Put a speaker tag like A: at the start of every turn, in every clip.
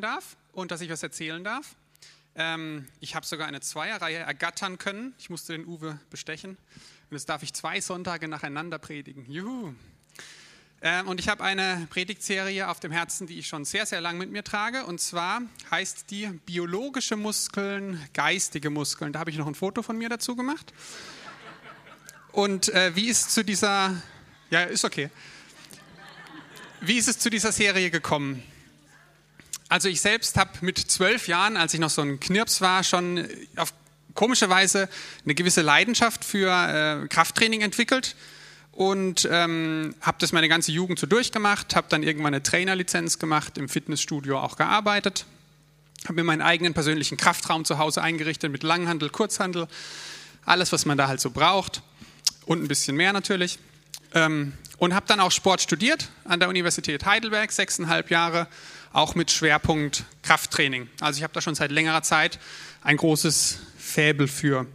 A: darf und dass ich was erzählen darf. Ähm, ich habe sogar eine Zweierreihe ergattern können. Ich musste den Uwe bestechen. Und jetzt darf ich zwei Sonntage nacheinander predigen. Juhu! Ähm, und ich habe eine Predigtserie auf dem Herzen, die ich schon sehr, sehr lang mit mir trage. Und zwar heißt die biologische Muskeln, geistige Muskeln. Da habe ich noch ein Foto von mir dazu gemacht. Und äh, wie ist zu dieser, ja, ist okay. Wie ist es zu dieser Serie gekommen? Also ich selbst habe mit zwölf Jahren, als ich noch so ein Knirps war, schon auf komische Weise eine gewisse Leidenschaft für äh, Krafttraining entwickelt und ähm, habe das meine ganze Jugend so durchgemacht, habe dann irgendwann eine Trainerlizenz gemacht, im Fitnessstudio auch gearbeitet, habe mir meinen eigenen persönlichen Kraftraum zu Hause eingerichtet mit Langhandel, Kurzhandel, alles, was man da halt so braucht und ein bisschen mehr natürlich. Ähm, und habe dann auch Sport studiert an der Universität Heidelberg, sechseinhalb Jahre auch mit Schwerpunkt Krafttraining. Also ich habe da schon seit längerer Zeit ein großes Fäbel für.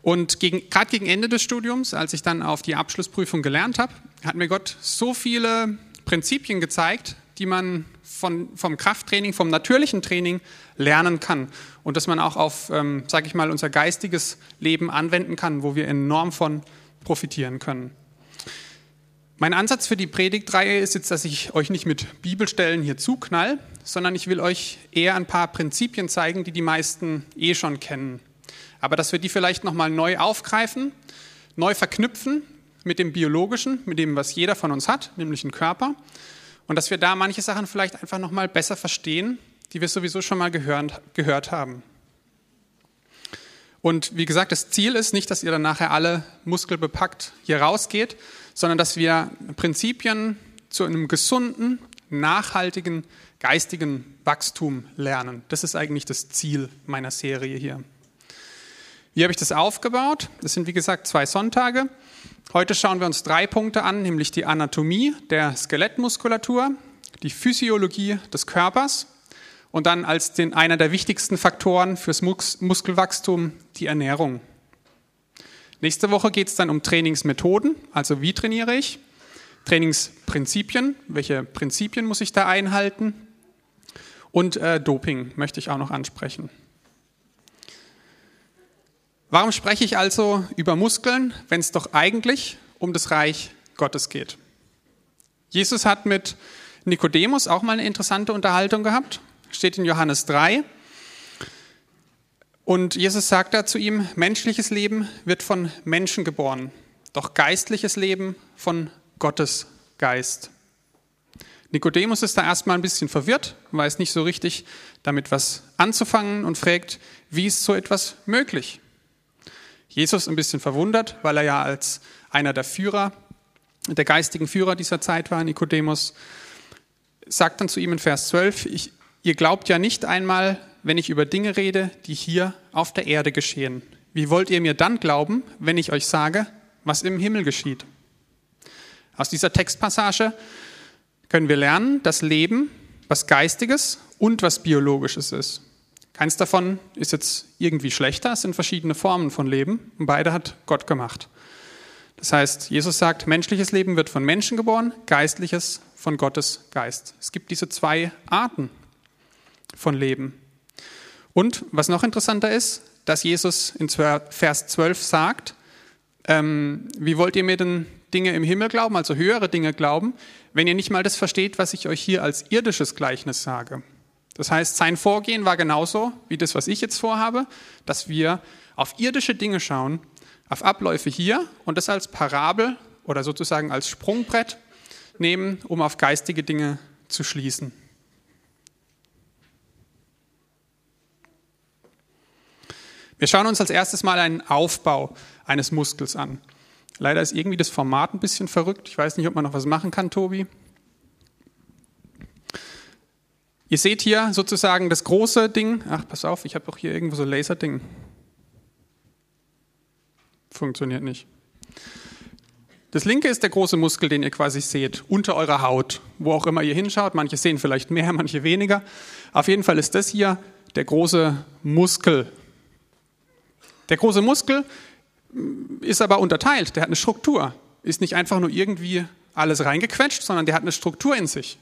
A: Und gerade gegen Ende des Studiums, als ich dann auf die Abschlussprüfung gelernt habe, hat mir Gott so viele Prinzipien gezeigt, die man von, vom Krafttraining, vom natürlichen Training lernen kann. Und dass man auch auf, ähm, sage ich mal, unser geistiges Leben anwenden kann, wo wir enorm von profitieren können. Mein Ansatz für die Predigtreihe ist jetzt, dass ich euch nicht mit Bibelstellen hier zuknall, sondern ich will euch eher ein paar Prinzipien zeigen, die die meisten eh schon kennen. Aber dass wir die vielleicht nochmal neu aufgreifen, neu verknüpfen mit dem Biologischen, mit dem, was jeder von uns hat, nämlich einen Körper. Und dass wir da manche Sachen vielleicht einfach nochmal besser verstehen, die wir sowieso schon mal gehört, gehört haben. Und wie gesagt, das Ziel ist nicht, dass ihr dann nachher alle muskelbepackt hier rausgeht, sondern dass wir Prinzipien zu einem gesunden, nachhaltigen, geistigen Wachstum lernen. Das ist eigentlich das Ziel meiner Serie hier. Wie habe ich das aufgebaut? Das sind wie gesagt zwei Sonntage. Heute schauen wir uns drei Punkte an, nämlich die Anatomie der Skelettmuskulatur, die Physiologie des Körpers und dann als den, einer der wichtigsten Faktoren fürs Mus Muskelwachstum die Ernährung. Nächste Woche geht es dann um Trainingsmethoden, also wie trainiere ich, Trainingsprinzipien, welche Prinzipien muss ich da einhalten und äh, Doping möchte ich auch noch ansprechen. Warum spreche ich also über Muskeln, wenn es doch eigentlich um das Reich Gottes geht? Jesus hat mit Nikodemus auch mal eine interessante Unterhaltung gehabt, steht in Johannes 3. Und Jesus sagt da zu ihm, menschliches Leben wird von Menschen geboren, doch geistliches Leben von Gottes Geist. Nikodemus ist da erstmal ein bisschen verwirrt, weiß nicht so richtig damit was anzufangen und fragt, wie ist so etwas möglich? Jesus ein bisschen verwundert, weil er ja als einer der Führer, der geistigen Führer dieser Zeit war, Nikodemus, sagt dann zu ihm in Vers 12, ich, ihr glaubt ja nicht einmal, wenn ich über Dinge rede, die hier auf der Erde geschehen? Wie wollt ihr mir dann glauben, wenn ich euch sage, was im Himmel geschieht? Aus dieser Textpassage können wir lernen, dass Leben was Geistiges und was Biologisches ist. Keins davon ist jetzt irgendwie schlechter, es sind verschiedene Formen von Leben und beide hat Gott gemacht. Das heißt, Jesus sagt, menschliches Leben wird von Menschen geboren, geistliches von Gottes Geist. Es gibt diese zwei Arten von Leben. Und was noch interessanter ist, dass Jesus in Vers 12 sagt, ähm, wie wollt ihr mir denn Dinge im Himmel glauben, also höhere Dinge glauben, wenn ihr nicht mal das versteht, was ich euch hier als irdisches Gleichnis sage. Das heißt, sein Vorgehen war genauso wie das, was ich jetzt vorhabe, dass wir auf irdische Dinge schauen, auf Abläufe hier und das als Parabel oder sozusagen als Sprungbrett nehmen, um auf geistige Dinge zu schließen. Wir schauen uns als erstes mal einen Aufbau eines Muskels an. Leider ist irgendwie das Format ein bisschen verrückt. Ich weiß nicht, ob man noch was machen kann, Tobi. Ihr seht hier sozusagen das große Ding. Ach, pass auf, ich habe auch hier irgendwo so Laserding. Funktioniert nicht. Das linke ist der große Muskel, den ihr quasi seht, unter eurer Haut, wo auch immer ihr hinschaut. Manche sehen vielleicht mehr, manche weniger. Auf jeden Fall ist das hier der große Muskel, der große Muskel ist aber unterteilt, der hat eine Struktur, ist nicht einfach nur irgendwie alles reingequetscht, sondern der hat eine Struktur in sich.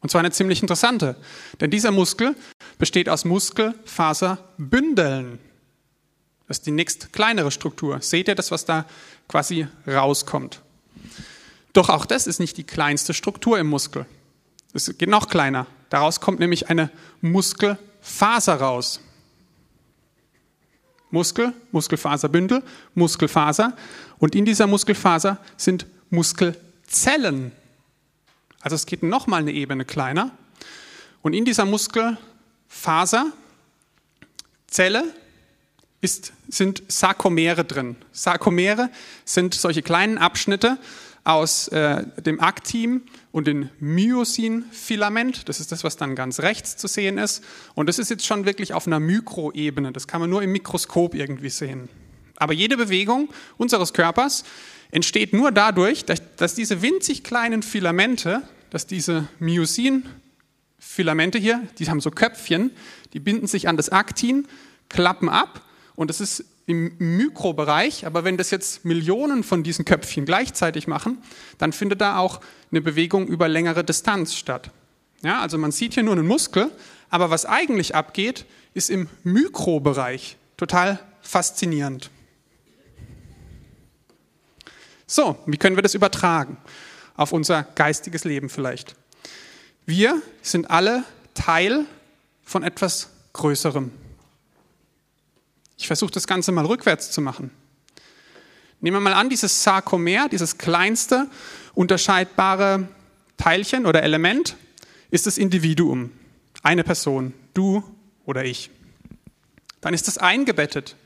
A: Und zwar eine ziemlich interessante, denn dieser Muskel besteht aus Muskelfaserbündeln. Das ist die nächst kleinere Struktur. Seht ihr das, was da quasi rauskommt? Doch auch das ist nicht die kleinste Struktur im Muskel. Es geht noch kleiner. Daraus kommt nämlich eine Muskelfaser raus. Muskel, Muskelfaserbündel, Muskelfaser. Und in dieser Muskelfaser sind Muskelzellen. Also es geht nochmal eine Ebene kleiner. Und in dieser Muskelfaserzelle ist, sind Sarkomere drin. Sarkomere sind solche kleinen Abschnitte aus äh, dem Aktin und dem Myosin-Filament. Das ist das, was dann ganz rechts zu sehen ist. Und das ist jetzt schon wirklich auf einer Mikroebene. Das kann man nur im Mikroskop irgendwie sehen. Aber jede Bewegung unseres Körpers entsteht nur dadurch, dass, dass diese winzig kleinen Filamente, dass diese Myosin-Filamente hier, die haben so Köpfchen, die binden sich an das Aktin, klappen ab und das ist im Mikrobereich, aber wenn das jetzt Millionen von diesen Köpfchen gleichzeitig machen, dann findet da auch eine Bewegung über längere Distanz statt. Ja, also man sieht hier nur einen Muskel, aber was eigentlich abgeht, ist im Mikrobereich total faszinierend. So, wie können wir das übertragen auf unser geistiges Leben vielleicht? Wir sind alle Teil von etwas Größerem. Ich versuche das Ganze mal rückwärts zu machen. Nehmen wir mal an, dieses Sarkomer, dieses kleinste unterscheidbare Teilchen oder Element, ist das Individuum. Eine Person, du oder ich. Dann ist das eingebettet.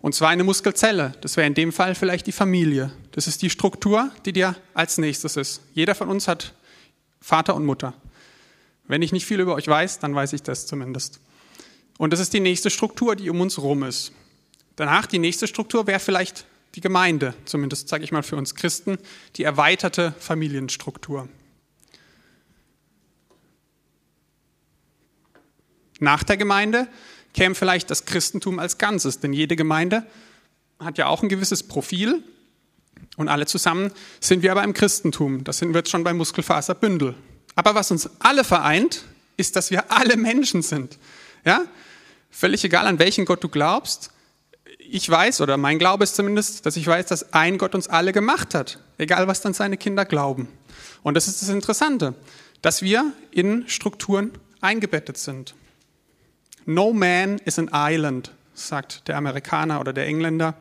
A: Und zwar eine Muskelzelle. Das wäre in dem Fall vielleicht die Familie. Das ist die Struktur, die dir als nächstes ist. Jeder von uns hat Vater und Mutter. Wenn ich nicht viel über euch weiß, dann weiß ich das zumindest. Und das ist die nächste Struktur, die um uns rum ist. Danach die nächste Struktur wäre vielleicht die Gemeinde, zumindest sage ich mal für uns Christen, die erweiterte Familienstruktur. Nach der Gemeinde käme vielleicht das Christentum als Ganzes, denn jede Gemeinde hat ja auch ein gewisses Profil und alle zusammen sind wir aber im Christentum. Das sind wir jetzt schon beim Muskelfaserbündel. Aber was uns alle vereint, ist, dass wir alle Menschen sind. Ja? Völlig egal, an welchen Gott du glaubst. Ich weiß, oder mein Glaube ist zumindest, dass ich weiß, dass ein Gott uns alle gemacht hat. Egal, was dann seine Kinder glauben. Und das ist das Interessante, dass wir in Strukturen eingebettet sind. No man is an island, sagt der Amerikaner oder der Engländer.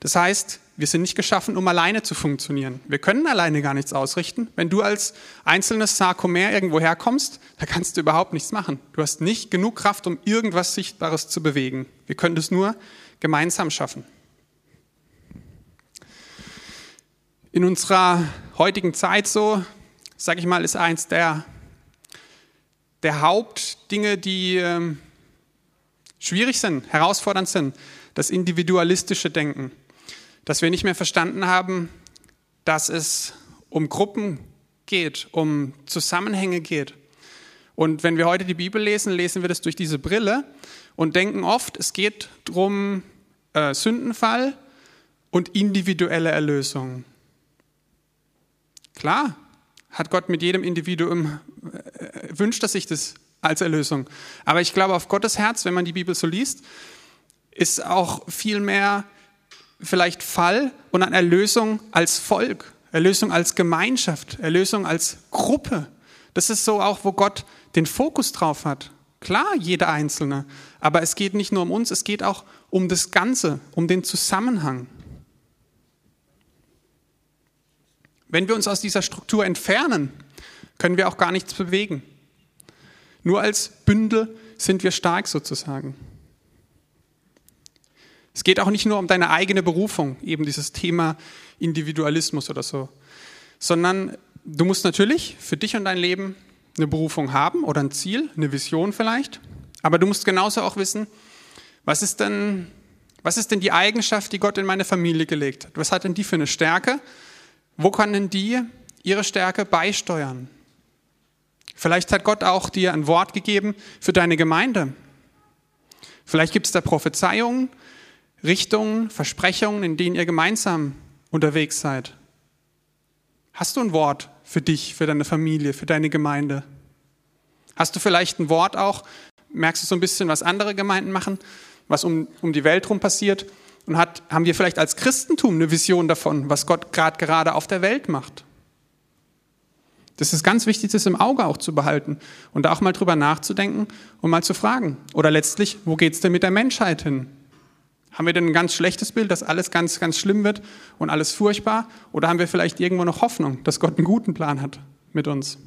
A: Das heißt, wir sind nicht geschaffen, um alleine zu funktionieren. Wir können alleine gar nichts ausrichten. Wenn du als einzelnes Sarkomer irgendwo herkommst, da kannst du überhaupt nichts machen. Du hast nicht genug Kraft, um irgendwas Sichtbares zu bewegen. Wir können das nur gemeinsam schaffen. In unserer heutigen Zeit so, sage ich mal, ist eins der, der Hauptdinge, die äh, schwierig sind, herausfordernd sind, das individualistische Denken dass wir nicht mehr verstanden haben, dass es um Gruppen geht, um Zusammenhänge geht. Und wenn wir heute die Bibel lesen, lesen wir das durch diese Brille und denken oft, es geht darum, äh, Sündenfall und individuelle Erlösung. Klar, hat Gott mit jedem Individuum, äh, wünscht er sich das als Erlösung. Aber ich glaube, auf Gottes Herz, wenn man die Bibel so liest, ist auch viel mehr vielleicht Fall und an Erlösung als Volk, Erlösung als Gemeinschaft, Erlösung als Gruppe. Das ist so auch, wo Gott den Fokus drauf hat. Klar, jeder Einzelne, aber es geht nicht nur um uns, es geht auch um das Ganze, um den Zusammenhang. Wenn wir uns aus dieser Struktur entfernen, können wir auch gar nichts bewegen. Nur als Bündel sind wir stark sozusagen. Es geht auch nicht nur um deine eigene Berufung, eben dieses Thema Individualismus oder so, sondern du musst natürlich für dich und dein Leben eine Berufung haben oder ein Ziel, eine Vision vielleicht, aber du musst genauso auch wissen, was ist denn, was ist denn die Eigenschaft, die Gott in meine Familie gelegt hat? Was hat denn die für eine Stärke? Wo kann denn die ihre Stärke beisteuern? Vielleicht hat Gott auch dir ein Wort gegeben für deine Gemeinde. Vielleicht gibt es da Prophezeiungen, Richtungen, Versprechungen, in denen ihr gemeinsam unterwegs seid? Hast du ein Wort für dich, für deine Familie, für deine Gemeinde? Hast du vielleicht ein Wort auch? Merkst du so ein bisschen, was andere Gemeinden machen, was um, um die Welt rum passiert? Und hat, haben wir vielleicht als Christentum eine Vision davon, was Gott gerade gerade auf der Welt macht? Das ist ganz wichtig, das im Auge auch zu behalten und da auch mal drüber nachzudenken und mal zu fragen. Oder letztlich, wo geht es denn mit der Menschheit hin? Haben wir denn ein ganz schlechtes Bild, dass alles ganz, ganz schlimm wird und alles furchtbar? Oder haben wir vielleicht irgendwo noch Hoffnung, dass Gott einen guten Plan hat mit uns?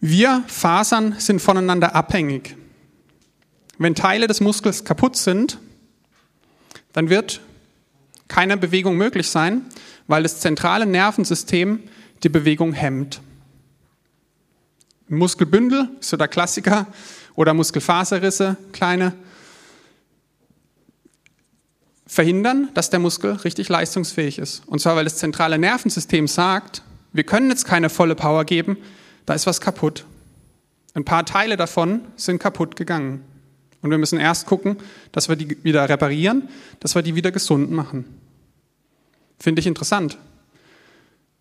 A: Wir Fasern sind voneinander abhängig. Wenn Teile des Muskels kaputt sind, dann wird keine Bewegung möglich sein, weil das zentrale Nervensystem die Bewegung hemmt. Muskelbündel so der Klassiker oder Muskelfaserrisse, kleine, verhindern, dass der Muskel richtig leistungsfähig ist. Und zwar, weil das zentrale Nervensystem sagt, wir können jetzt keine volle Power geben, da ist was kaputt. Ein paar Teile davon sind kaputt gegangen. Und wir müssen erst gucken, dass wir die wieder reparieren, dass wir die wieder gesund machen. Finde ich interessant.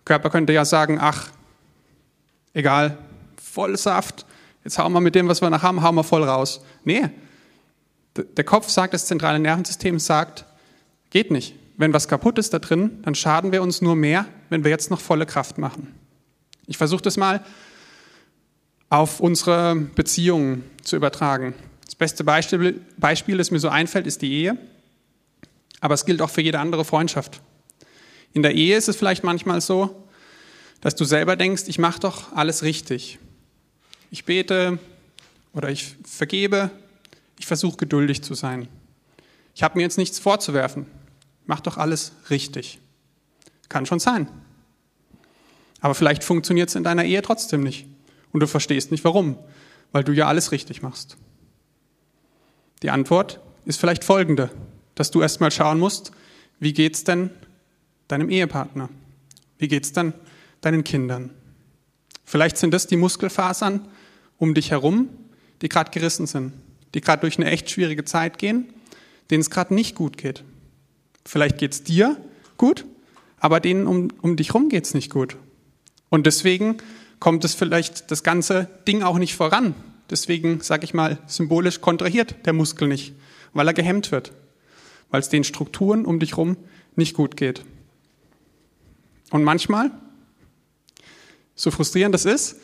A: Körper könnte ja sagen, ach, egal, voll Saft, jetzt hauen wir mit dem, was wir noch haben, hauen wir voll raus. Nee, der Kopf sagt, das zentrale Nervensystem sagt, geht nicht. Wenn was kaputt ist da drin, dann schaden wir uns nur mehr, wenn wir jetzt noch volle Kraft machen. Ich versuche das mal auf unsere Beziehungen zu übertragen. Das beste Beispiel, Beispiel, das mir so einfällt, ist die Ehe. Aber es gilt auch für jede andere Freundschaft. In der Ehe ist es vielleicht manchmal so, dass du selber denkst, ich mache doch alles richtig. Ich bete oder ich vergebe, ich versuche geduldig zu sein. Ich habe mir jetzt nichts vorzuwerfen. Mach doch alles richtig. Kann schon sein. Aber vielleicht funktioniert es in deiner Ehe trotzdem nicht. Und du verstehst nicht warum, weil du ja alles richtig machst. Die Antwort ist vielleicht folgende, dass du erstmal schauen musst, wie geht's denn deinem Ehepartner? Wie geht's dann deinen Kindern? Vielleicht sind das die Muskelfasern um dich herum, die gerade gerissen sind, die gerade durch eine echt schwierige Zeit gehen, denen es gerade nicht gut geht. Vielleicht geht's dir gut, aber denen um, um dich herum geht's nicht gut. Und deswegen kommt es vielleicht das ganze Ding auch nicht voran, Deswegen, sage ich mal, symbolisch kontrahiert der Muskel nicht, weil er gehemmt wird, weil es den Strukturen um dich herum nicht gut geht. Und manchmal, so frustrierend das ist,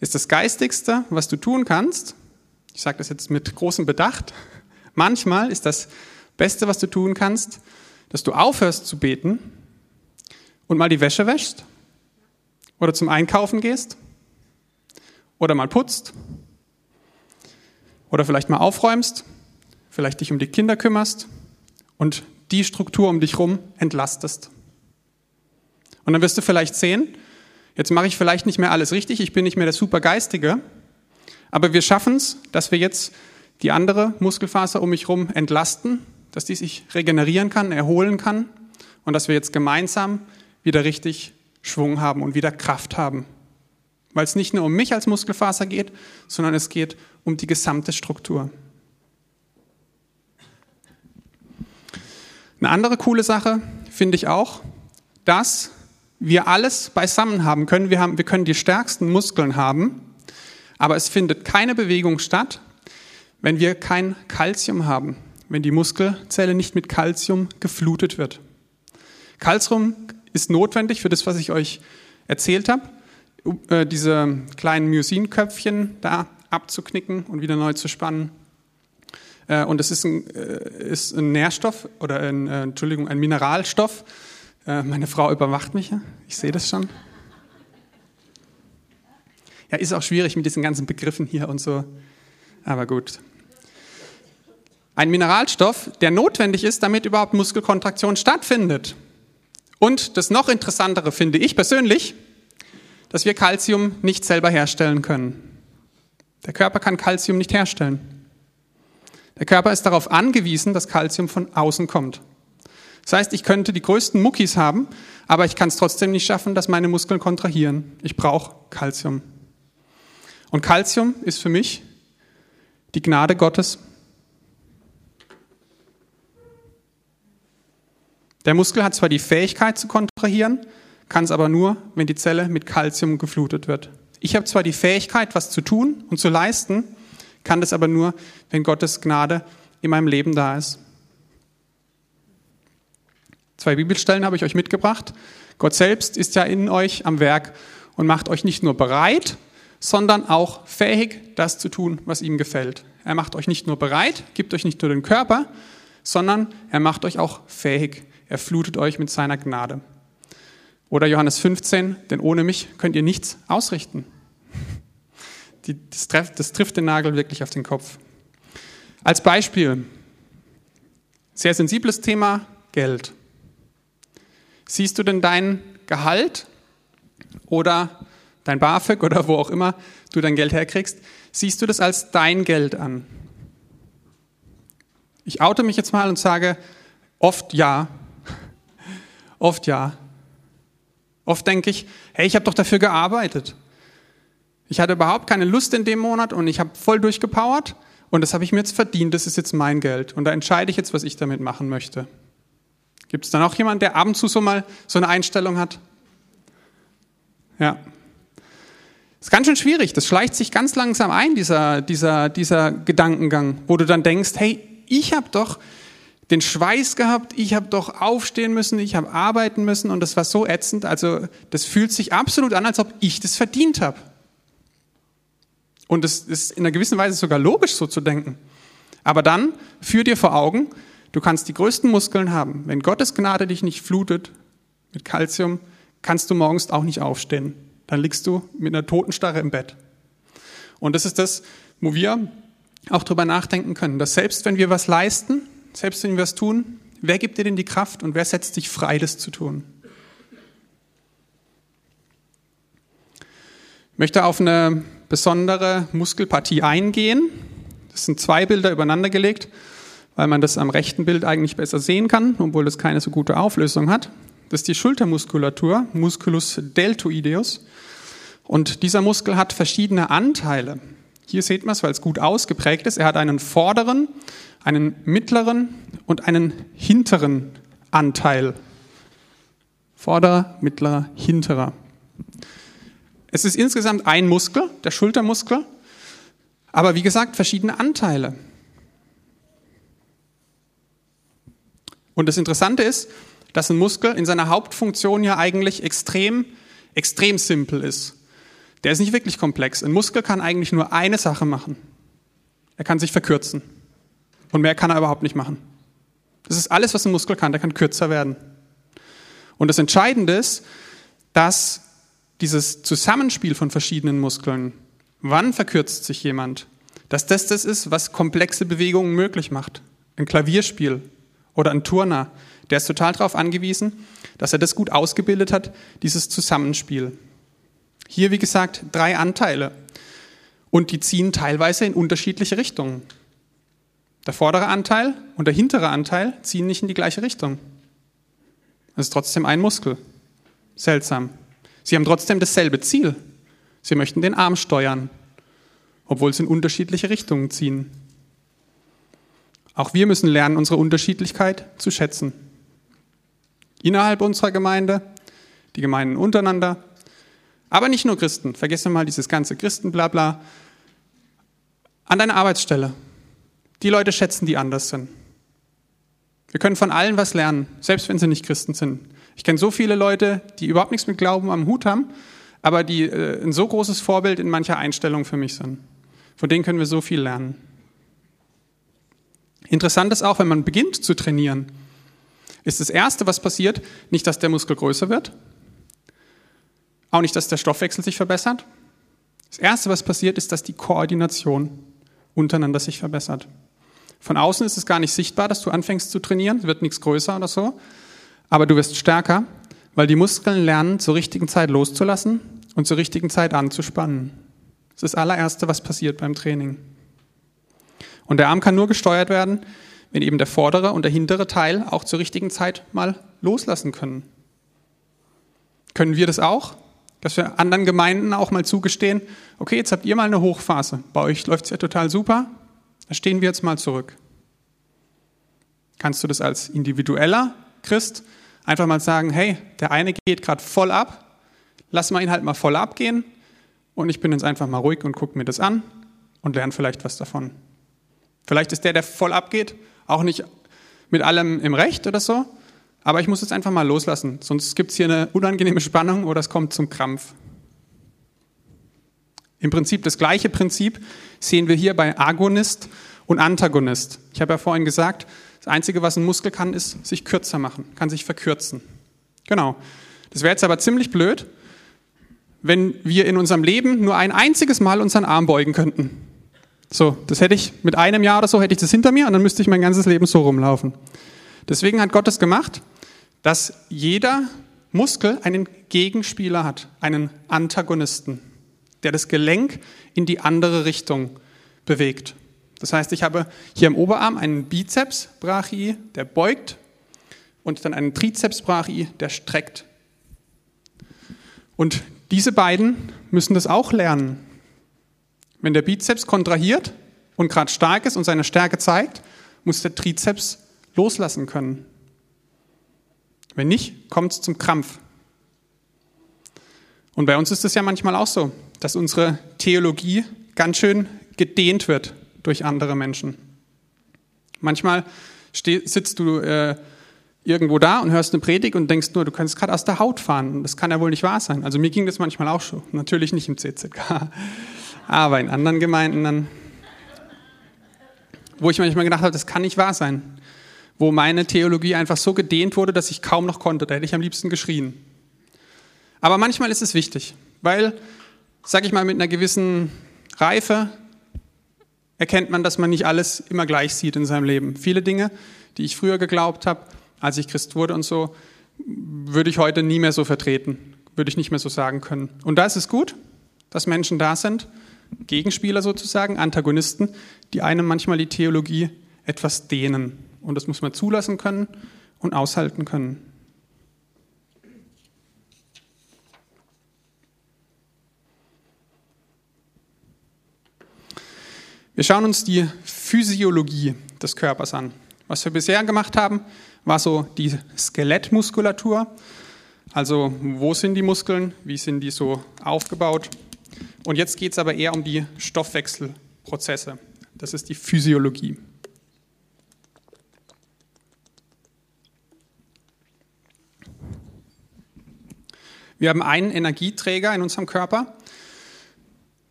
A: ist das Geistigste, was du tun kannst, ich sage das jetzt mit großem Bedacht, manchmal ist das Beste, was du tun kannst, dass du aufhörst zu beten und mal die Wäsche wäschst oder zum Einkaufen gehst oder mal putzt oder vielleicht mal aufräumst, vielleicht dich um die Kinder kümmerst und die Struktur um dich rum entlastest. Und dann wirst du vielleicht sehen, jetzt mache ich vielleicht nicht mehr alles richtig, ich bin nicht mehr der Supergeistige, aber wir schaffen es, dass wir jetzt die andere Muskelfaser um mich herum entlasten, dass die sich regenerieren kann, erholen kann und dass wir jetzt gemeinsam wieder richtig Schwung haben und wieder Kraft haben. Weil es nicht nur um mich als Muskelfaser geht, sondern es geht um die gesamte Struktur. Eine andere coole Sache finde ich auch, dass wir alles beisammen haben können. Wir, haben. wir können die stärksten Muskeln haben, aber es findet keine Bewegung statt, wenn wir kein Kalzium haben, wenn die Muskelzelle nicht mit Kalzium geflutet wird. Kalzium ist notwendig für das, was ich euch erzählt habe, äh, diese kleinen Myosinköpfchen da abzuknicken und wieder neu zu spannen. Äh, und es ist ein, äh, ist ein Nährstoff oder ein, Entschuldigung, ein Mineralstoff. Meine Frau überwacht mich, ich sehe das schon. Ja, ist auch schwierig mit diesen ganzen Begriffen hier und so. Aber gut. Ein Mineralstoff, der notwendig ist, damit überhaupt Muskelkontraktion stattfindet. Und das noch interessantere finde ich persönlich, dass wir Kalzium nicht selber herstellen können. Der Körper kann Kalzium nicht herstellen. Der Körper ist darauf angewiesen, dass Kalzium von außen kommt. Das heißt, ich könnte die größten Muckis haben, aber ich kann es trotzdem nicht schaffen, dass meine Muskeln kontrahieren. Ich brauche Kalzium. Und Kalzium ist für mich die Gnade Gottes. Der Muskel hat zwar die Fähigkeit zu kontrahieren, kann es aber nur, wenn die Zelle mit Kalzium geflutet wird. Ich habe zwar die Fähigkeit, was zu tun und zu leisten, kann das aber nur, wenn Gottes Gnade in meinem Leben da ist. Zwei Bibelstellen habe ich euch mitgebracht. Gott selbst ist ja in euch am Werk und macht euch nicht nur bereit, sondern auch fähig, das zu tun, was ihm gefällt. Er macht euch nicht nur bereit, gibt euch nicht nur den Körper, sondern er macht euch auch fähig. Er flutet euch mit seiner Gnade. Oder Johannes 15, denn ohne mich könnt ihr nichts ausrichten. Die, das, trifft, das trifft den Nagel wirklich auf den Kopf. Als Beispiel, sehr sensibles Thema, Geld. Siehst du denn dein Gehalt oder dein BAföG oder wo auch immer du dein Geld herkriegst, siehst du das als dein Geld an? Ich oute mich jetzt mal und sage oft ja. Oft ja. Oft denke ich, hey, ich habe doch dafür gearbeitet. Ich hatte überhaupt keine Lust in dem Monat und ich habe voll durchgepowert und das habe ich mir jetzt verdient, das ist jetzt mein Geld und da entscheide ich jetzt, was ich damit machen möchte. Gibt es dann auch jemand, der ab und zu so mal so eine Einstellung hat? Ja. Ist ganz schön schwierig. Das schleicht sich ganz langsam ein, dieser, dieser, dieser Gedankengang, wo du dann denkst, hey, ich habe doch den Schweiß gehabt, ich habe doch aufstehen müssen, ich habe arbeiten müssen und das war so ätzend. Also das fühlt sich absolut an, als ob ich das verdient habe. Und es ist in einer gewissen Weise sogar logisch, so zu denken. Aber dann führ dir vor Augen, du kannst die größten Muskeln haben. Wenn Gottes Gnade dich nicht flutet mit Kalzium, kannst du morgens auch nicht aufstehen. Dann liegst du mit einer Totenstarre im Bett. Und das ist das, wo wir auch drüber nachdenken können, dass selbst wenn wir was leisten, selbst wenn wir was tun, wer gibt dir denn die Kraft und wer setzt dich frei, das zu tun? Ich möchte auf eine besondere Muskelpartie eingehen. Das sind zwei Bilder übereinander gelegt, weil man das am rechten Bild eigentlich besser sehen kann, obwohl es keine so gute Auflösung hat. Das ist die Schultermuskulatur, Musculus deltoideus. Und dieser Muskel hat verschiedene Anteile. Hier sieht man es, weil es gut ausgeprägt ist. Er hat einen vorderen, einen mittleren und einen hinteren Anteil. Vorderer, mittlerer, hinterer. Es ist insgesamt ein Muskel, der Schultermuskel, aber wie gesagt, verschiedene Anteile. Und das Interessante ist, dass ein Muskel in seiner Hauptfunktion ja eigentlich extrem, extrem simpel ist. Der ist nicht wirklich komplex. Ein Muskel kann eigentlich nur eine Sache machen. Er kann sich verkürzen. Und mehr kann er überhaupt nicht machen. Das ist alles, was ein Muskel kann. Der kann kürzer werden. Und das Entscheidende ist, dass dieses Zusammenspiel von verschiedenen Muskeln, wann verkürzt sich jemand, dass das das ist, was komplexe Bewegungen möglich macht. Ein Klavierspiel oder ein Turner, der ist total darauf angewiesen, dass er das gut ausgebildet hat, dieses Zusammenspiel. Hier, wie gesagt, drei Anteile. Und die ziehen teilweise in unterschiedliche Richtungen. Der vordere Anteil und der hintere Anteil ziehen nicht in die gleiche Richtung. Es ist trotzdem ein Muskel. Seltsam. Sie haben trotzdem dasselbe Ziel. Sie möchten den Arm steuern, obwohl sie in unterschiedliche Richtungen ziehen. Auch wir müssen lernen, unsere Unterschiedlichkeit zu schätzen. Innerhalb unserer Gemeinde, die Gemeinden untereinander, aber nicht nur Christen. Vergessen mal dieses ganze Christenblabla. An deiner Arbeitsstelle. Die Leute schätzen, die anders sind. Wir können von allen was lernen, selbst wenn sie nicht Christen sind. Ich kenne so viele Leute, die überhaupt nichts mit Glauben am Hut haben, aber die äh, ein so großes Vorbild in mancher Einstellung für mich sind. Von denen können wir so viel lernen. Interessant ist auch, wenn man beginnt zu trainieren, ist das Erste, was passiert, nicht, dass der Muskel größer wird, auch nicht, dass der Stoffwechsel sich verbessert. Das Erste, was passiert, ist, dass die Koordination untereinander sich verbessert. Von außen ist es gar nicht sichtbar, dass du anfängst zu trainieren, wird nichts größer oder so, aber du wirst stärker, weil die Muskeln lernen, zur richtigen Zeit loszulassen und zur richtigen Zeit anzuspannen. Das ist das allererste, was passiert beim Training. Und der Arm kann nur gesteuert werden, wenn eben der vordere und der hintere Teil auch zur richtigen Zeit mal loslassen können. Können wir das auch? Dass wir anderen Gemeinden auch mal zugestehen, okay, jetzt habt ihr mal eine Hochphase. Bei euch läuft es ja total super. Da stehen wir jetzt mal zurück. Kannst du das als individueller Christ einfach mal sagen, hey, der eine geht gerade voll ab, lass mal ihn halt mal voll abgehen und ich bin jetzt einfach mal ruhig und gucke mir das an und lerne vielleicht was davon. Vielleicht ist der, der voll abgeht, auch nicht mit allem im Recht oder so, aber ich muss es einfach mal loslassen, sonst gibt es hier eine unangenehme Spannung oder es kommt zum Krampf. Im Prinzip das gleiche Prinzip sehen wir hier bei Agonist und Antagonist. Ich habe ja vorhin gesagt, das Einzige, was ein Muskel kann, ist sich kürzer machen, kann sich verkürzen. Genau. Das wäre jetzt aber ziemlich blöd, wenn wir in unserem Leben nur ein einziges Mal unseren Arm beugen könnten. So, das hätte ich mit einem Jahr oder so hätte ich das hinter mir und dann müsste ich mein ganzes Leben so rumlaufen. Deswegen hat Gott es gemacht, dass jeder Muskel einen Gegenspieler hat, einen Antagonisten, der das Gelenk in die andere Richtung bewegt. Das heißt, ich habe hier im Oberarm einen Bizeps brachii, der beugt und dann einen Trizeps brachii, der streckt. Und diese beiden müssen das auch lernen. Wenn der Bizeps kontrahiert und gerade stark ist und seine Stärke zeigt, muss der Trizeps loslassen können. Wenn nicht, kommt es zum Krampf. Und bei uns ist es ja manchmal auch so, dass unsere Theologie ganz schön gedehnt wird durch andere Menschen. Manchmal sitzt du äh, irgendwo da und hörst eine Predigt und denkst nur, du kannst gerade aus der Haut fahren. Das kann ja wohl nicht wahr sein. Also mir ging das manchmal auch schon. Natürlich nicht im CZK, aber in anderen Gemeinden dann, wo ich manchmal gedacht habe, das kann nicht wahr sein. Wo meine Theologie einfach so gedehnt wurde, dass ich kaum noch konnte. Da hätte ich am liebsten geschrien. Aber manchmal ist es wichtig, weil, sag ich mal, mit einer gewissen Reife erkennt man, dass man nicht alles immer gleich sieht in seinem Leben. Viele Dinge, die ich früher geglaubt habe, als ich Christ wurde und so, würde ich heute nie mehr so vertreten, würde ich nicht mehr so sagen können. Und da ist es gut, dass Menschen da sind, Gegenspieler sozusagen, Antagonisten, die einem manchmal die Theologie etwas dehnen. Und das muss man zulassen können und aushalten können. Wir schauen uns die Physiologie des Körpers an. Was wir bisher gemacht haben, war so die Skelettmuskulatur. Also wo sind die Muskeln, wie sind die so aufgebaut. Und jetzt geht es aber eher um die Stoffwechselprozesse. Das ist die Physiologie. Wir haben einen Energieträger in unserem Körper,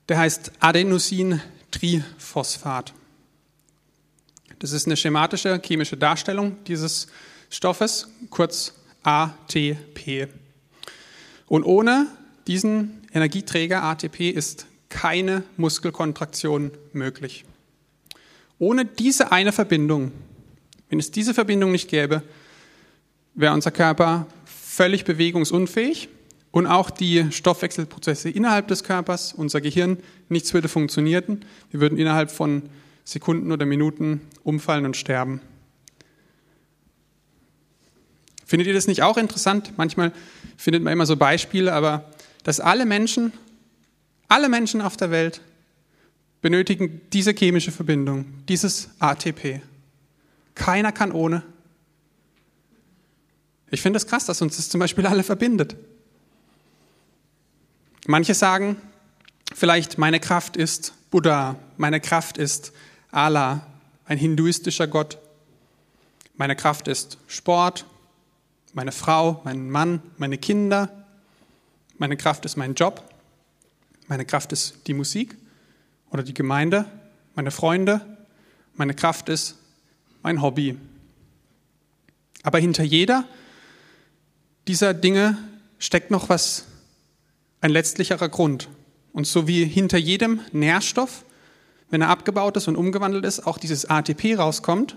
A: der heißt Adenosin Triphosphat. Das ist eine schematische chemische Darstellung dieses Stoffes, kurz ATP. Und ohne diesen Energieträger ATP ist keine Muskelkontraktion möglich. Ohne diese eine Verbindung, wenn es diese Verbindung nicht gäbe, wäre unser Körper völlig bewegungsunfähig und auch die Stoffwechselprozesse innerhalb des Körpers, unser Gehirn, nichts würde funktionieren. Wir würden innerhalb von Sekunden oder Minuten umfallen und sterben. Findet ihr das nicht auch interessant? Manchmal findet man immer so Beispiele, aber dass alle Menschen, alle Menschen auf der Welt benötigen diese chemische Verbindung, dieses ATP. Keiner kann ohne. Ich finde es das krass, dass uns das zum Beispiel alle verbindet. Manche sagen vielleicht, meine Kraft ist Buddha, meine Kraft ist Allah, ein hinduistischer Gott. Meine Kraft ist Sport, meine Frau, mein Mann, meine Kinder. Meine Kraft ist mein Job. Meine Kraft ist die Musik oder die Gemeinde, meine Freunde. Meine Kraft ist mein Hobby. Aber hinter jeder dieser Dinge steckt noch was ein letztlicherer Grund. Und so wie hinter jedem Nährstoff, wenn er abgebaut ist und umgewandelt ist, auch dieses ATP rauskommt,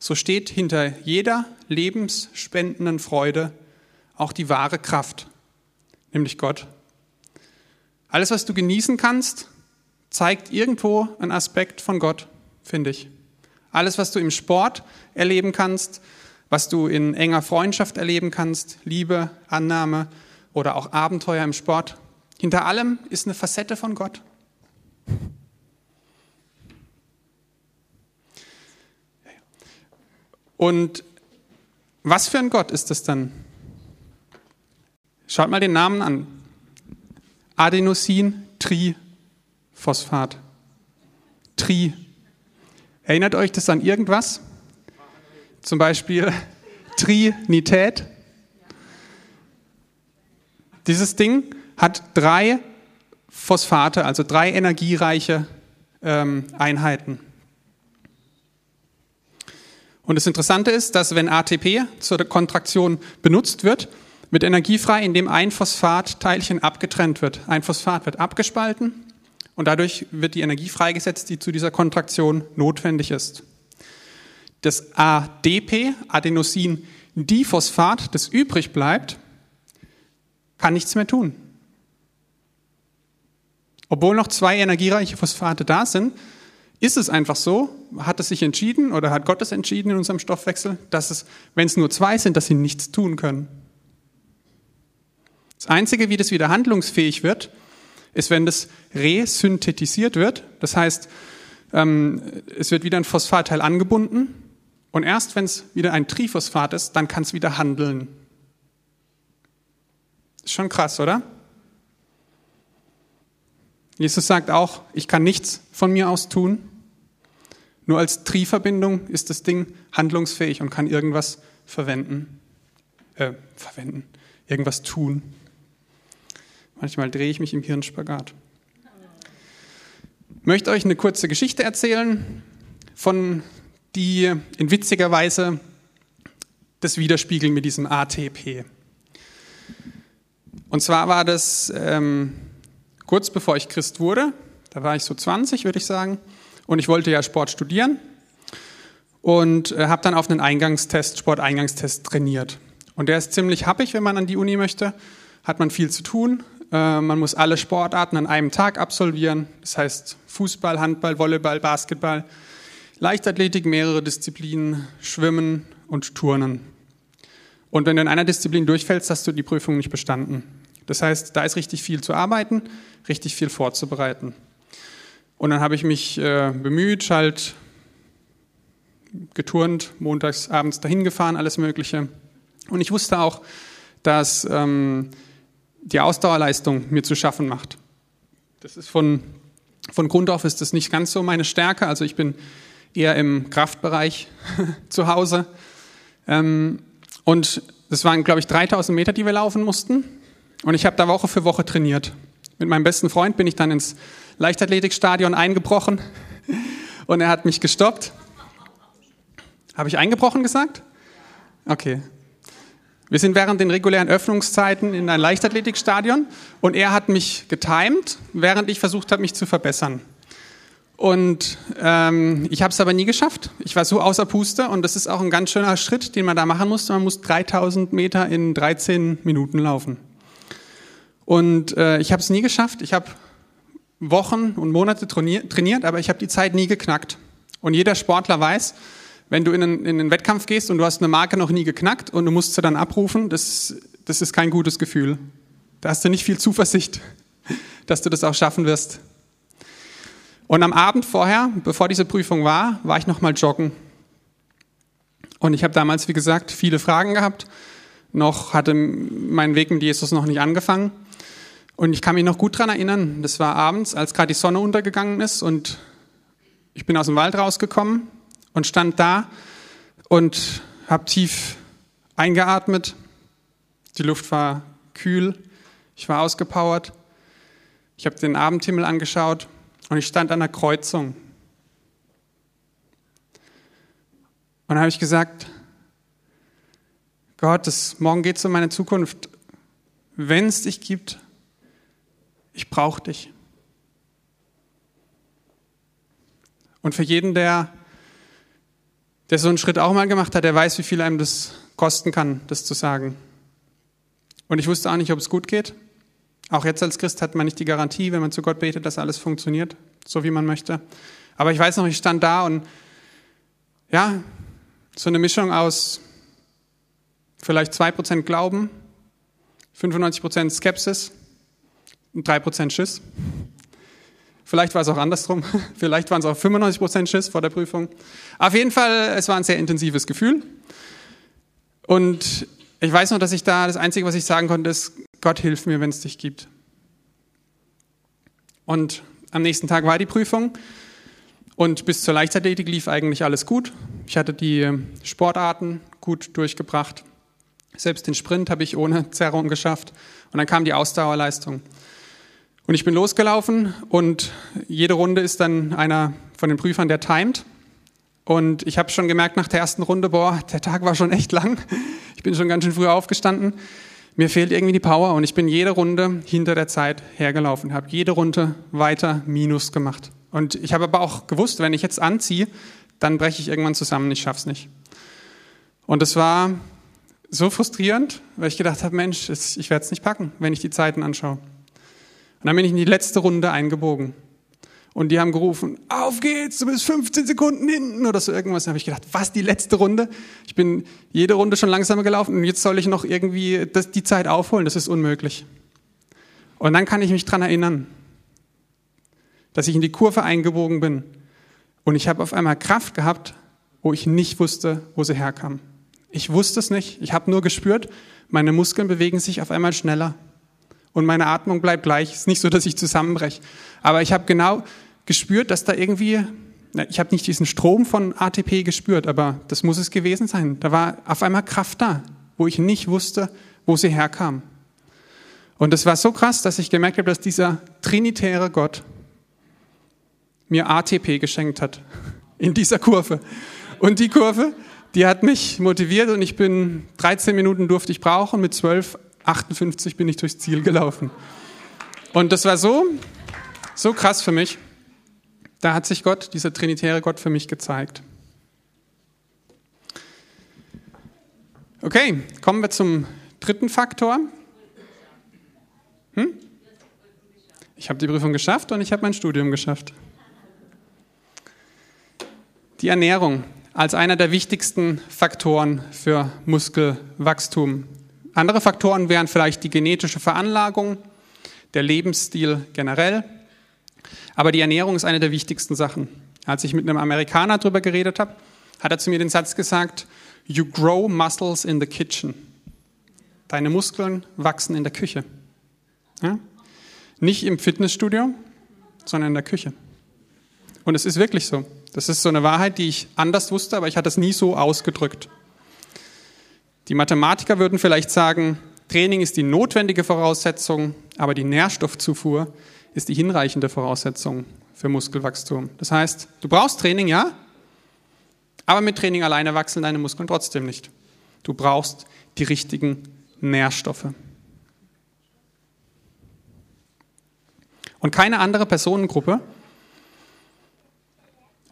A: so steht hinter jeder lebensspendenden Freude auch die wahre Kraft, nämlich Gott. Alles, was du genießen kannst, zeigt irgendwo einen Aspekt von Gott, finde ich. Alles, was du im Sport erleben kannst, was du in enger Freundschaft erleben kannst, Liebe, Annahme, oder auch Abenteuer im Sport. Hinter allem ist eine Facette von Gott. Und Was für ein Gott ist das dann? Schaut mal den Namen an. Adenosin-Triphosphat. Tri. Erinnert euch das an irgendwas? Zum Beispiel Trinität. Dieses Ding hat drei Phosphate, also drei energiereiche ähm, Einheiten. Und das Interessante ist, dass wenn ATP zur Kontraktion benutzt wird, wird Energie frei, indem ein Phosphatteilchen abgetrennt wird. Ein Phosphat wird abgespalten und dadurch wird die Energie freigesetzt, die zu dieser Kontraktion notwendig ist. Das ADP, Adenosin-Diphosphat, das übrig bleibt, kann nichts mehr tun. Obwohl noch zwei energiereiche Phosphate da sind, ist es einfach so, hat es sich entschieden oder hat Gott es entschieden in unserem Stoffwechsel, dass es, wenn es nur zwei sind, dass sie nichts tun können. Das Einzige, wie das wieder handlungsfähig wird, ist, wenn das resynthetisiert wird. Das heißt, ähm, es wird wieder ein Phosphatteil angebunden und erst wenn es wieder ein Triphosphat ist, dann kann es wieder handeln. Ist schon krass, oder? Jesus sagt auch, ich kann nichts von mir aus tun. Nur als Tri-Verbindung ist das Ding handlungsfähig und kann irgendwas verwenden, äh, verwenden, irgendwas tun. Manchmal drehe ich mich im Hirnspagat. Ich möchte euch eine kurze Geschichte erzählen, von die in witziger Weise das widerspiegeln mit diesem ATP. Und zwar war das ähm, kurz bevor ich Christ wurde. Da war ich so 20, würde ich sagen. Und ich wollte ja Sport studieren und äh, habe dann auf einen Eingangstest, Sporteingangstest trainiert. Und der ist ziemlich happig, wenn man an die Uni möchte. Hat man viel zu tun. Äh, man muss alle Sportarten an einem Tag absolvieren. Das heißt Fußball, Handball, Volleyball, Basketball, Leichtathletik, mehrere Disziplinen, Schwimmen und Turnen. Und wenn du in einer Disziplin durchfällst, hast du die Prüfung nicht bestanden. Das heißt, da ist richtig viel zu arbeiten, richtig viel vorzubereiten. Und dann habe ich mich äh, bemüht, halt geturnt, montags abends dahin gefahren, alles Mögliche. Und ich wusste auch, dass ähm, die Ausdauerleistung mir zu schaffen macht. Das ist von, von Grund auf ist das nicht ganz so meine Stärke. Also ich bin eher im Kraftbereich zu Hause. Ähm, und das waren, glaube ich, 3000 Meter, die wir laufen mussten. Und ich habe da Woche für Woche trainiert. Mit meinem besten Freund bin ich dann ins Leichtathletikstadion eingebrochen und er hat mich gestoppt. Habe ich eingebrochen gesagt? Okay. Wir sind während den regulären Öffnungszeiten in ein Leichtathletikstadion und er hat mich getimt, während ich versucht habe, mich zu verbessern. Und ähm, ich habe es aber nie geschafft. Ich war so außer Puste und das ist auch ein ganz schöner Schritt, den man da machen musste. Man muss 3000 Meter in 13 Minuten laufen. Und äh, ich habe es nie geschafft. Ich habe Wochen und Monate trainiert, aber ich habe die Zeit nie geknackt. Und jeder Sportler weiß, wenn du in einen, in einen Wettkampf gehst und du hast eine Marke noch nie geknackt und du musst sie dann abrufen, das, das ist kein gutes Gefühl. Da hast du nicht viel Zuversicht, dass du das auch schaffen wirst. Und am Abend vorher, bevor diese Prüfung war, war ich nochmal joggen. Und ich habe damals, wie gesagt, viele Fragen gehabt. Noch hatte mein Weg mit Jesus noch nicht angefangen. Und ich kann mich noch gut daran erinnern, das war abends, als gerade die Sonne untergegangen ist und ich bin aus dem Wald rausgekommen und stand da und habe tief eingeatmet. Die Luft war kühl, ich war ausgepowert. Ich habe den Abendhimmel angeschaut und ich stand an der Kreuzung. Und habe ich gesagt, Gott, das, morgen geht es um meine Zukunft. Wenn es dich gibt, ich brauche dich. Und für jeden, der, der so einen Schritt auch mal gemacht hat, der weiß, wie viel einem das kosten kann, das zu sagen. Und ich wusste auch nicht, ob es gut geht. Auch jetzt als Christ hat man nicht die Garantie, wenn man zu Gott betet, dass alles funktioniert, so wie man möchte. Aber ich weiß noch, ich stand da und ja, so eine Mischung aus vielleicht 2% Glauben, 95% Skepsis und 3% Schiss. Vielleicht war es auch andersrum. Vielleicht waren es auch 95% Schiss vor der Prüfung. Auf jeden Fall, es war ein sehr intensives Gefühl. Und ich weiß noch, dass ich da, das Einzige, was ich sagen konnte, ist, Gott hilf mir, wenn es dich gibt. Und am nächsten Tag war die Prüfung und bis zur Leichtathletik lief eigentlich alles gut. Ich hatte die Sportarten gut durchgebracht. Selbst den Sprint habe ich ohne Zerrung geschafft. Und dann kam die Ausdauerleistung. Und ich bin losgelaufen und jede Runde ist dann einer von den Prüfern, der timet. Und ich habe schon gemerkt nach der ersten Runde, boah, der Tag war schon echt lang. Ich bin schon ganz schön früh aufgestanden. Mir fehlt irgendwie die Power und ich bin jede Runde hinter der Zeit hergelaufen, habe jede Runde weiter Minus gemacht. Und ich habe aber auch gewusst, wenn ich jetzt anziehe, dann breche ich irgendwann zusammen, ich schaff's nicht. Und es war so frustrierend, weil ich gedacht habe, Mensch, ich werde es nicht packen, wenn ich die Zeiten anschaue. Und dann bin ich in die letzte Runde eingebogen. Und die haben gerufen, auf geht's, du bist 15 Sekunden hinten oder so irgendwas. Da habe ich gedacht, was, die letzte Runde? Ich bin jede Runde schon langsamer gelaufen und jetzt soll ich noch irgendwie das, die Zeit aufholen. Das ist unmöglich. Und dann kann ich mich dran erinnern, dass ich in die Kurve eingebogen bin. Und ich habe auf einmal Kraft gehabt, wo ich nicht wusste, wo sie herkam. Ich wusste es nicht. Ich habe nur gespürt, meine Muskeln bewegen sich auf einmal schneller und meine Atmung bleibt gleich. Es ist nicht so, dass ich zusammenbreche. Aber ich habe genau gespürt, dass da irgendwie, ich habe nicht diesen Strom von ATP gespürt, aber das muss es gewesen sein. Da war auf einmal Kraft da, wo ich nicht wusste, wo sie herkam. Und es war so krass, dass ich gemerkt habe, dass dieser trinitäre Gott mir ATP geschenkt hat in dieser Kurve. Und die Kurve, die hat mich motiviert und ich bin 13 Minuten durfte ich brauchen, mit 12 58 bin ich durchs Ziel gelaufen. Und das war so, so krass für mich. Da hat sich Gott, dieser trinitäre Gott für mich gezeigt. Okay, kommen wir zum dritten Faktor. Hm? Ich habe die Prüfung geschafft und ich habe mein Studium geschafft. Die Ernährung als einer der wichtigsten Faktoren für Muskelwachstum. Andere Faktoren wären vielleicht die genetische Veranlagung, der Lebensstil generell. Aber die Ernährung ist eine der wichtigsten Sachen. Als ich mit einem Amerikaner darüber geredet habe, hat er zu mir den Satz gesagt, You grow muscles in the kitchen. Deine Muskeln wachsen in der Küche. Ja? Nicht im Fitnessstudio, sondern in der Küche. Und es ist wirklich so. Das ist so eine Wahrheit, die ich anders wusste, aber ich hatte es nie so ausgedrückt. Die Mathematiker würden vielleicht sagen, Training ist die notwendige Voraussetzung, aber die Nährstoffzufuhr ist die hinreichende Voraussetzung für Muskelwachstum. Das heißt, du brauchst Training, ja, aber mit Training alleine wachsen deine Muskeln trotzdem nicht. Du brauchst die richtigen Nährstoffe. Und keine andere Personengruppe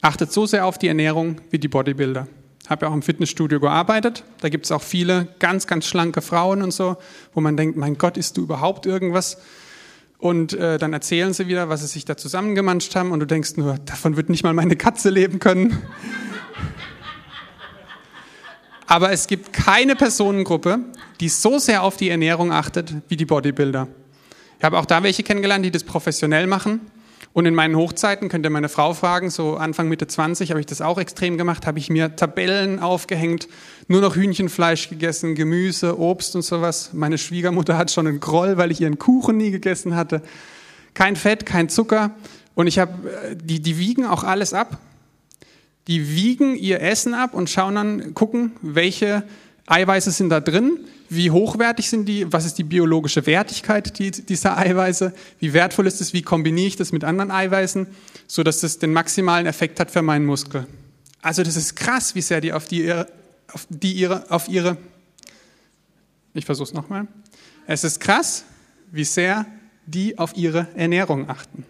A: achtet so sehr auf die Ernährung wie die Bodybuilder habe ja auch im Fitnessstudio gearbeitet. Da gibt es auch viele ganz, ganz schlanke Frauen und so, wo man denkt, mein Gott, isst du überhaupt irgendwas? Und äh, dann erzählen sie wieder, was sie sich da zusammengemanscht haben und du denkst nur, davon wird nicht mal meine Katze leben können. Aber es gibt keine Personengruppe, die so sehr auf die Ernährung achtet wie die Bodybuilder. Ich habe auch da welche kennengelernt, die das professionell machen und in meinen Hochzeiten, könnt ihr meine Frau fragen, so Anfang, Mitte 20 habe ich das auch extrem gemacht, habe ich mir Tabellen aufgehängt, nur noch Hühnchenfleisch gegessen, Gemüse, Obst und sowas. Meine Schwiegermutter hat schon einen Groll, weil ich ihren Kuchen nie gegessen hatte. Kein Fett, kein Zucker. Und ich habe, äh, die, die wiegen auch alles ab. Die wiegen ihr Essen ab und schauen dann, gucken, welche Eiweiße sind da drin, wie hochwertig sind die, was ist die biologische Wertigkeit dieser Eiweiße, wie wertvoll ist es, wie kombiniere ich das mit anderen Eiweißen, so dass das den maximalen Effekt hat für meinen Muskel. Also das ist krass, wie sehr die auf die ihre, auf die ihre, auf ihre ich versuche es nochmal. Es ist krass, wie sehr die auf ihre Ernährung achten.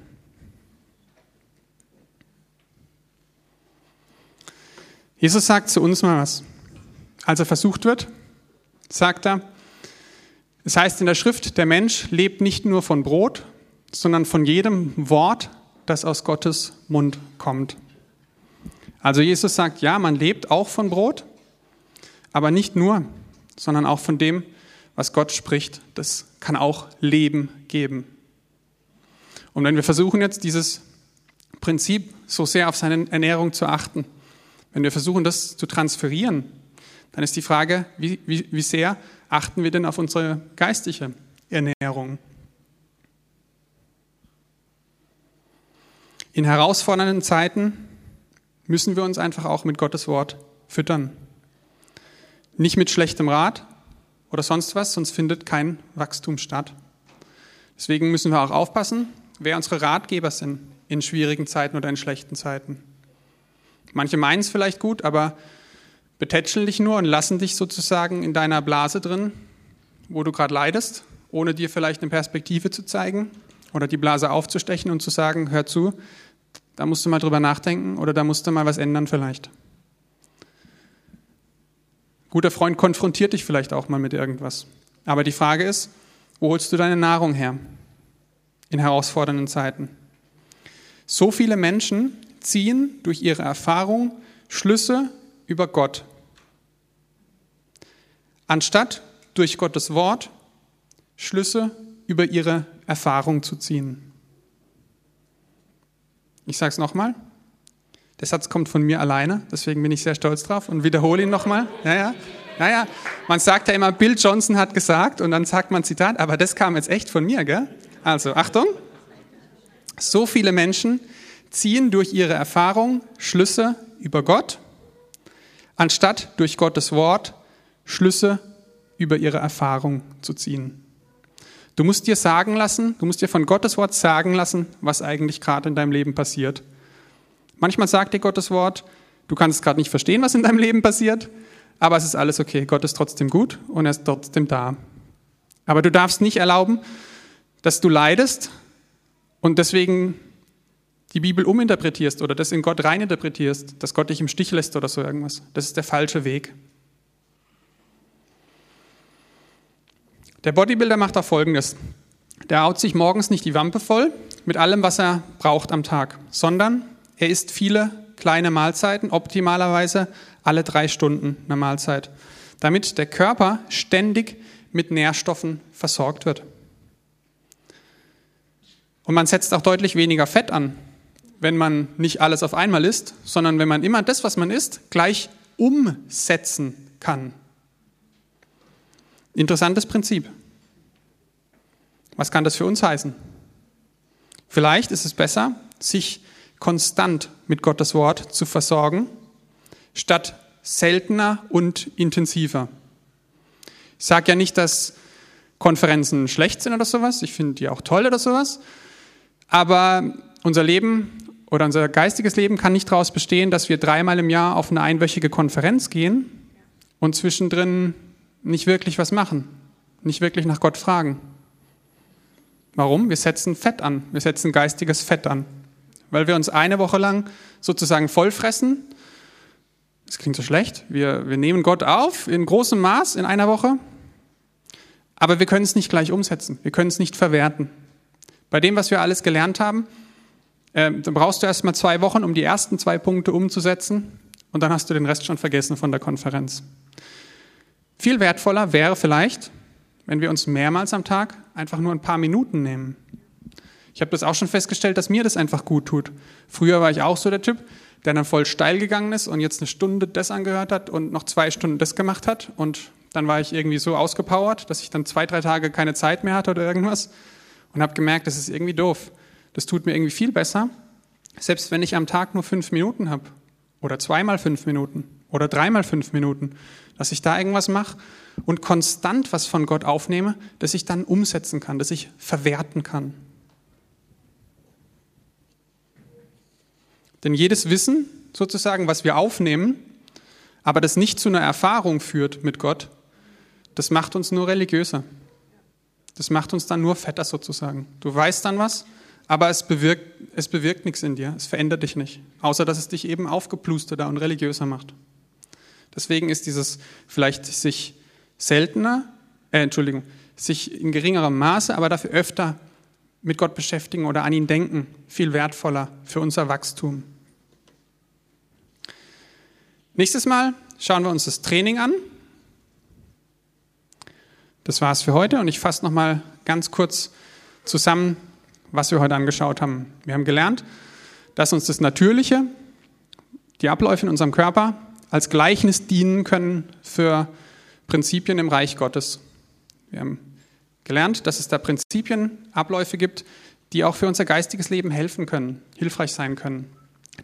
A: Jesus sagt zu uns mal was als er versucht wird, sagt er, es heißt in der Schrift, der Mensch lebt nicht nur von Brot, sondern von jedem Wort, das aus Gottes Mund kommt. Also Jesus sagt, ja, man lebt auch von Brot, aber nicht nur, sondern auch von dem, was Gott spricht. Das kann auch Leben geben. Und wenn wir versuchen jetzt dieses Prinzip so sehr auf seine Ernährung zu achten, wenn wir versuchen, das zu transferieren dann ist die Frage, wie, wie, wie sehr achten wir denn auf unsere geistige Ernährung? In herausfordernden Zeiten müssen wir uns einfach auch mit Gottes Wort füttern. Nicht mit schlechtem Rat oder sonst was, sonst findet kein Wachstum statt. Deswegen müssen wir auch aufpassen, wer unsere Ratgeber sind in schwierigen Zeiten oder in schlechten Zeiten. Manche meinen es vielleicht gut, aber betätscheln dich nur und lassen dich sozusagen in deiner Blase drin, wo du gerade leidest, ohne dir vielleicht eine Perspektive zu zeigen oder die Blase aufzustechen und zu sagen, hör zu, da musst du mal drüber nachdenken oder da musst du mal was ändern vielleicht. Guter Freund konfrontiert dich vielleicht auch mal mit irgendwas. Aber die Frage ist, wo holst du deine Nahrung her in herausfordernden Zeiten? So viele Menschen ziehen durch ihre Erfahrung Schlüsse über Gott. Anstatt durch Gottes Wort Schlüsse über ihre Erfahrung zu ziehen. Ich sage es nochmal. Der Satz kommt von mir alleine, deswegen bin ich sehr stolz drauf und wiederhole ihn nochmal. Ja, ja. Naja, man sagt ja immer, Bill Johnson hat gesagt und dann sagt man Zitat, aber das kam jetzt echt von mir, gell? Also, Achtung. So viele Menschen ziehen durch ihre Erfahrung Schlüsse über Gott, anstatt durch Gottes Wort Schlüsse über ihre Erfahrung zu ziehen. Du musst dir sagen lassen, du musst dir von Gottes Wort sagen lassen, was eigentlich gerade in deinem Leben passiert. Manchmal sagt dir Gottes Wort, du kannst gerade nicht verstehen, was in deinem Leben passiert, aber es ist alles okay. Gott ist trotzdem gut und er ist trotzdem da. Aber du darfst nicht erlauben, dass du leidest und deswegen die Bibel uminterpretierst oder das in Gott reininterpretierst, dass Gott dich im Stich lässt oder so irgendwas. Das ist der falsche Weg. Der Bodybuilder macht auch Folgendes. Der haut sich morgens nicht die Wampe voll mit allem, was er braucht am Tag, sondern er isst viele kleine Mahlzeiten, optimalerweise alle drei Stunden eine Mahlzeit, damit der Körper ständig mit Nährstoffen versorgt wird. Und man setzt auch deutlich weniger Fett an, wenn man nicht alles auf einmal isst, sondern wenn man immer das, was man isst, gleich umsetzen kann. Interessantes Prinzip. Was kann das für uns heißen? Vielleicht ist es besser, sich konstant mit Gottes Wort zu versorgen, statt seltener und intensiver. Ich sage ja nicht, dass Konferenzen schlecht sind oder sowas, ich finde die auch toll oder sowas, aber unser Leben oder unser geistiges Leben kann nicht daraus bestehen, dass wir dreimal im Jahr auf eine einwöchige Konferenz gehen und zwischendrin nicht wirklich was machen, nicht wirklich nach Gott fragen. Warum? Wir setzen Fett an, wir setzen geistiges Fett an, weil wir uns eine Woche lang sozusagen vollfressen. Das klingt so schlecht. Wir, wir nehmen Gott auf in großem Maß in einer Woche, aber wir können es nicht gleich umsetzen, wir können es nicht verwerten. Bei dem, was wir alles gelernt haben, äh, dann brauchst du erst mal zwei Wochen, um die ersten zwei Punkte umzusetzen und dann hast du den Rest schon vergessen von der Konferenz. Viel wertvoller wäre vielleicht, wenn wir uns mehrmals am Tag einfach nur ein paar Minuten nehmen. Ich habe das auch schon festgestellt, dass mir das einfach gut tut. Früher war ich auch so der Typ, der dann voll steil gegangen ist und jetzt eine Stunde das angehört hat und noch zwei Stunden das gemacht hat. Und dann war ich irgendwie so ausgepowert, dass ich dann zwei, drei Tage keine Zeit mehr hatte oder irgendwas und habe gemerkt, das ist irgendwie doof. Das tut mir irgendwie viel besser, selbst wenn ich am Tag nur fünf Minuten habe oder zweimal fünf Minuten oder dreimal fünf Minuten, dass ich da irgendwas mache und konstant was von Gott aufnehme, das ich dann umsetzen kann, das ich verwerten kann. Denn jedes Wissen, sozusagen, was wir aufnehmen, aber das nicht zu einer Erfahrung führt mit Gott, das macht uns nur religiöser. Das macht uns dann nur fetter sozusagen. Du weißt dann was, aber es bewirkt, es bewirkt nichts in dir, es verändert dich nicht, außer dass es dich eben aufgeplusterter und religiöser macht. Deswegen ist dieses vielleicht sich seltener, äh, Entschuldigung, sich in geringerem Maße, aber dafür öfter mit Gott beschäftigen oder an ihn denken, viel wertvoller für unser Wachstum. Nächstes Mal schauen wir uns das Training an. Das war es für heute und ich fasse nochmal ganz kurz zusammen, was wir heute angeschaut haben. Wir haben gelernt, dass uns das Natürliche, die Abläufe in unserem Körper als Gleichnis dienen können für Prinzipien im Reich Gottes. Wir haben gelernt, dass es da Prinzipien, Abläufe gibt, die auch für unser geistiges Leben helfen können, hilfreich sein können.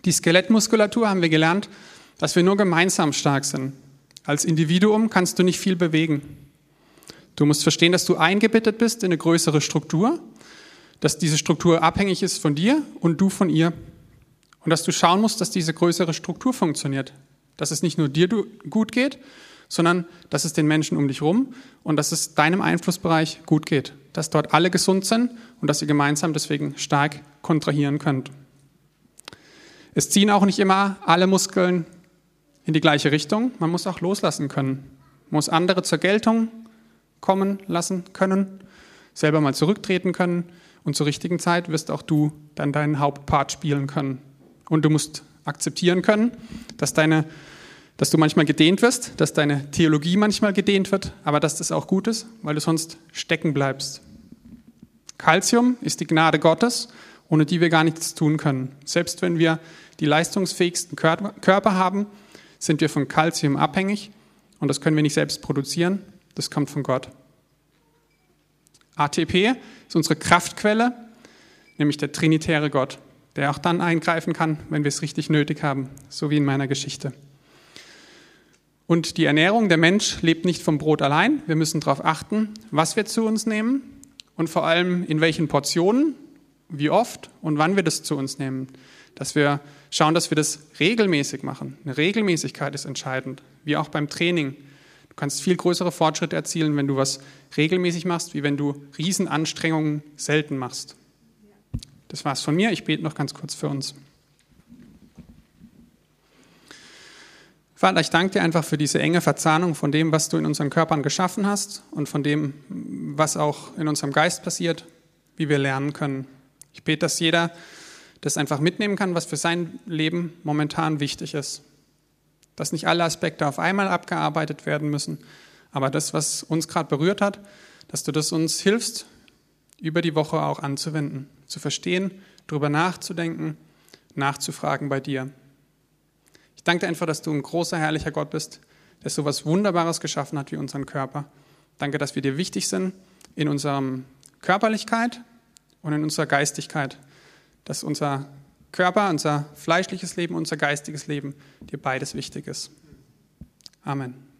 A: Die Skelettmuskulatur haben wir gelernt, dass wir nur gemeinsam stark sind. Als Individuum kannst du nicht viel bewegen. Du musst verstehen, dass du eingebettet bist in eine größere Struktur, dass diese Struktur abhängig ist von dir und du von ihr. Und dass du schauen musst, dass diese größere Struktur funktioniert. Dass es nicht nur dir gut geht, sondern dass es den Menschen um dich herum und dass es deinem Einflussbereich gut geht. Dass dort alle gesund sind und dass ihr gemeinsam deswegen stark kontrahieren könnt. Es ziehen auch nicht immer alle Muskeln in die gleiche Richtung. Man muss auch loslassen können. Man muss andere zur Geltung kommen lassen können, selber mal zurücktreten können und zur richtigen Zeit wirst auch du dann deinen Hauptpart spielen können. Und du musst akzeptieren können, dass, deine, dass du manchmal gedehnt wirst, dass deine Theologie manchmal gedehnt wird, aber dass das auch gut ist, weil du sonst stecken bleibst. Calcium ist die Gnade Gottes, ohne die wir gar nichts tun können. Selbst wenn wir die leistungsfähigsten Körper haben, sind wir von Calcium abhängig und das können wir nicht selbst produzieren, das kommt von Gott. ATP ist unsere Kraftquelle, nämlich der trinitäre Gott, der auch dann eingreifen kann, wenn wir es richtig nötig haben, so wie in meiner Geschichte. Und die Ernährung, der Mensch lebt nicht vom Brot allein. Wir müssen darauf achten, was wir zu uns nehmen und vor allem in welchen Portionen, wie oft und wann wir das zu uns nehmen. Dass wir schauen, dass wir das regelmäßig machen. Eine Regelmäßigkeit ist entscheidend, wie auch beim Training. Du kannst viel größere Fortschritte erzielen, wenn du was regelmäßig machst, wie wenn du Riesenanstrengungen selten machst. Das war's von mir. Ich bete noch ganz kurz für uns. Vater, ich danke dir einfach für diese enge Verzahnung von dem, was du in unseren Körpern geschaffen hast und von dem, was auch in unserem Geist passiert, wie wir lernen können. Ich bete, dass jeder das einfach mitnehmen kann, was für sein Leben momentan wichtig ist dass nicht alle Aspekte auf einmal abgearbeitet werden müssen, aber das, was uns gerade berührt hat, dass du das uns hilfst, über die Woche auch anzuwenden, zu verstehen, darüber nachzudenken, nachzufragen bei dir. Ich danke dir einfach, dass du ein großer, herrlicher Gott bist, der so etwas Wunderbares geschaffen hat wie unseren Körper. Danke, dass wir dir wichtig sind in unserer Körperlichkeit und in unserer Geistigkeit, dass unser Körper, unser fleischliches Leben, unser geistiges Leben, dir beides wichtig ist. Amen.